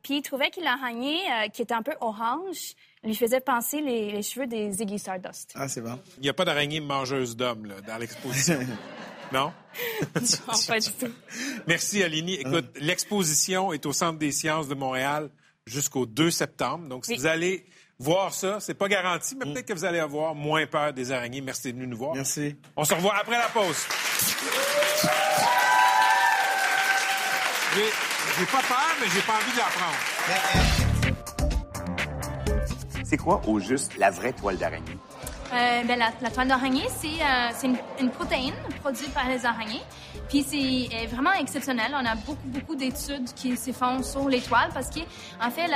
puis il trouvait que l'araignée, qui était un peu orange, lui faisait penser les, cheveux des Ziggy Stardust. Ah, c'est bon. Il n'y a pas d'araignée mangeuse d'hommes dans l'exposition. non? non, pas du tout. Merci, Aline. Écoute, l'exposition est au Centre des sciences de Montréal jusqu'au 2 septembre. Donc, si vous allez voir ça. C'est pas garanti, mais peut-être que vous allez avoir moins peur des araignées. Merci d'être venu nous voir. Merci. On se revoit après la pause. J'ai pas peur, mais j'ai pas envie de l'apprendre. C'est quoi, au juste, la vraie toile d'araignée? Euh, ben, la, toile d'araignée, c'est euh, une, protéine produite par les araignées. Puis c'est vraiment exceptionnel. On a beaucoup, beaucoup d'études qui se font sur les toiles parce qu'en fait,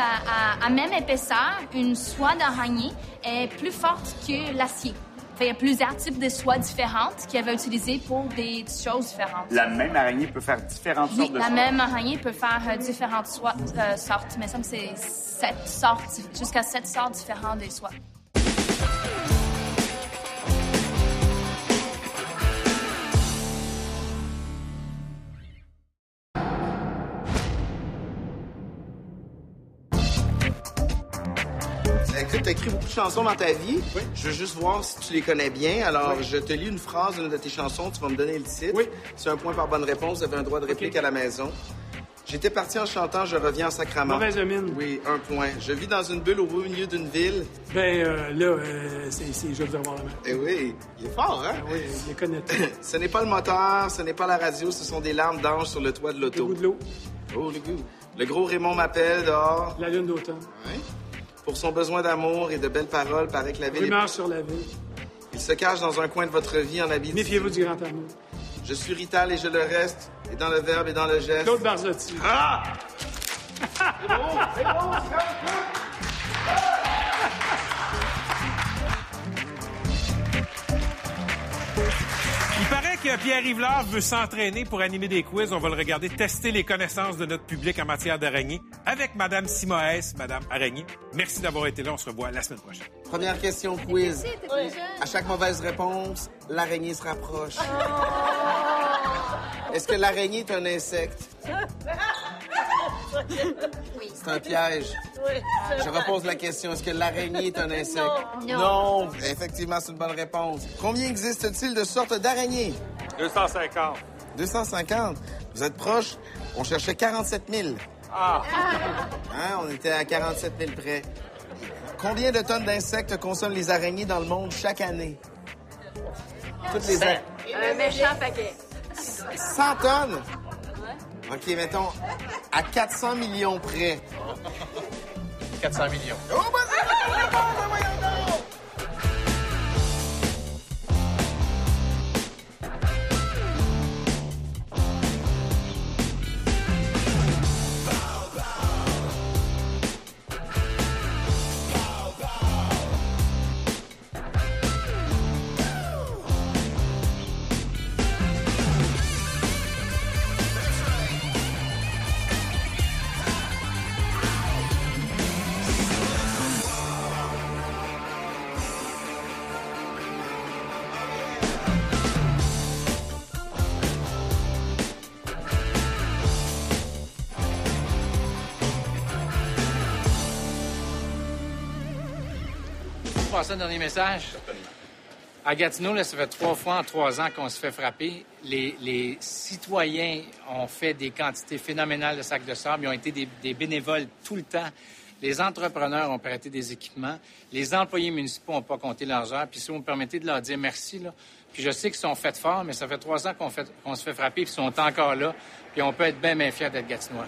à, même épaisseur, une soie d'araignée est plus forte que l'acier. Il y a plusieurs types de soies différentes qu'elle va utiliser pour des choses différentes. La même araignée peut faire différentes sortes de la même araignée peut faire euh, différentes sortes, mais ça, c'est sept sortes, jusqu'à sept sortes différentes des soies. Tu as écrit beaucoup de chansons dans ta vie. Je veux juste voir si tu les connais bien. Alors, je te lis une phrase d'une de tes chansons. Tu vas me donner le titre. Oui. C'est un point par bonne réponse. Vous avez un droit de réplique à la maison. J'étais parti en chantant Je reviens en sacrament. Mauvaise mine. Oui, un point. Je vis dans une bulle au beau milieu d'une ville. Ben euh, là, euh, c'est, je vous avoir la main. Eh oui, il est fort, hein? Ah oui, il est connaît. ce n'est pas le moteur, ce n'est pas la radio, ce sont des larmes d'ange sur le toit de l'auto. Le goût de l'eau. Oh, le goût. Le gros Raymond m'appelle dehors. La lune d'automne. Oui. Pour son besoin d'amour et de belles paroles, paraît que la ville. Rumeur sur la ville. Il se cache dans un coin de votre vie en habit. Méfiez-vous du grand amour. Je suis Rital et je le reste, et dans le verbe et dans le geste. Claude Barzotti. Ah! c'est bon, c'est bon, Pierre Rivlard veut s'entraîner pour animer des quiz. On va le regarder tester les connaissances de notre public en matière d'araignée avec Madame Simoès, Madame Araignée. Merci d'avoir été là. On se revoit la semaine prochaine. Première question quiz. À chaque mauvaise réponse, l'araignée se rapproche. Oh. Est-ce que l'araignée est un insecte? Oui. C'est un piège. Oui. Je repose la question. Est-ce que l'araignée est un insecte? Non. non. Effectivement, c'est une bonne réponse. Combien existe-t-il de sortes d'araignées? 250. 250? Vous êtes proche? On cherchait 47 000. Ah! Hein? On était à 47 000 près. Combien de tonnes d'insectes consomment les araignées dans le monde chaque année? Toutes les Un méchant paquet. 100 tonnes? OK, mettons, à 400 millions près. 400 millions. Oh, vas-y, passer un dernier message? À Gatineau, là, ça fait trois fois en trois ans qu'on se fait frapper. Les, les, citoyens ont fait des quantités phénoménales de sacs de sable. Ils ont été des, des, bénévoles tout le temps. Les entrepreneurs ont prêté des équipements. Les employés municipaux n'ont pas compté leurs heures. Puis si vous me permettez de leur dire merci, là, puis je sais qu'ils sont faits fort, mais ça fait trois ans qu'on se fait frapper, puis ils sont encore là. Puis on peut être bien, bien fiers d'être Gatinois.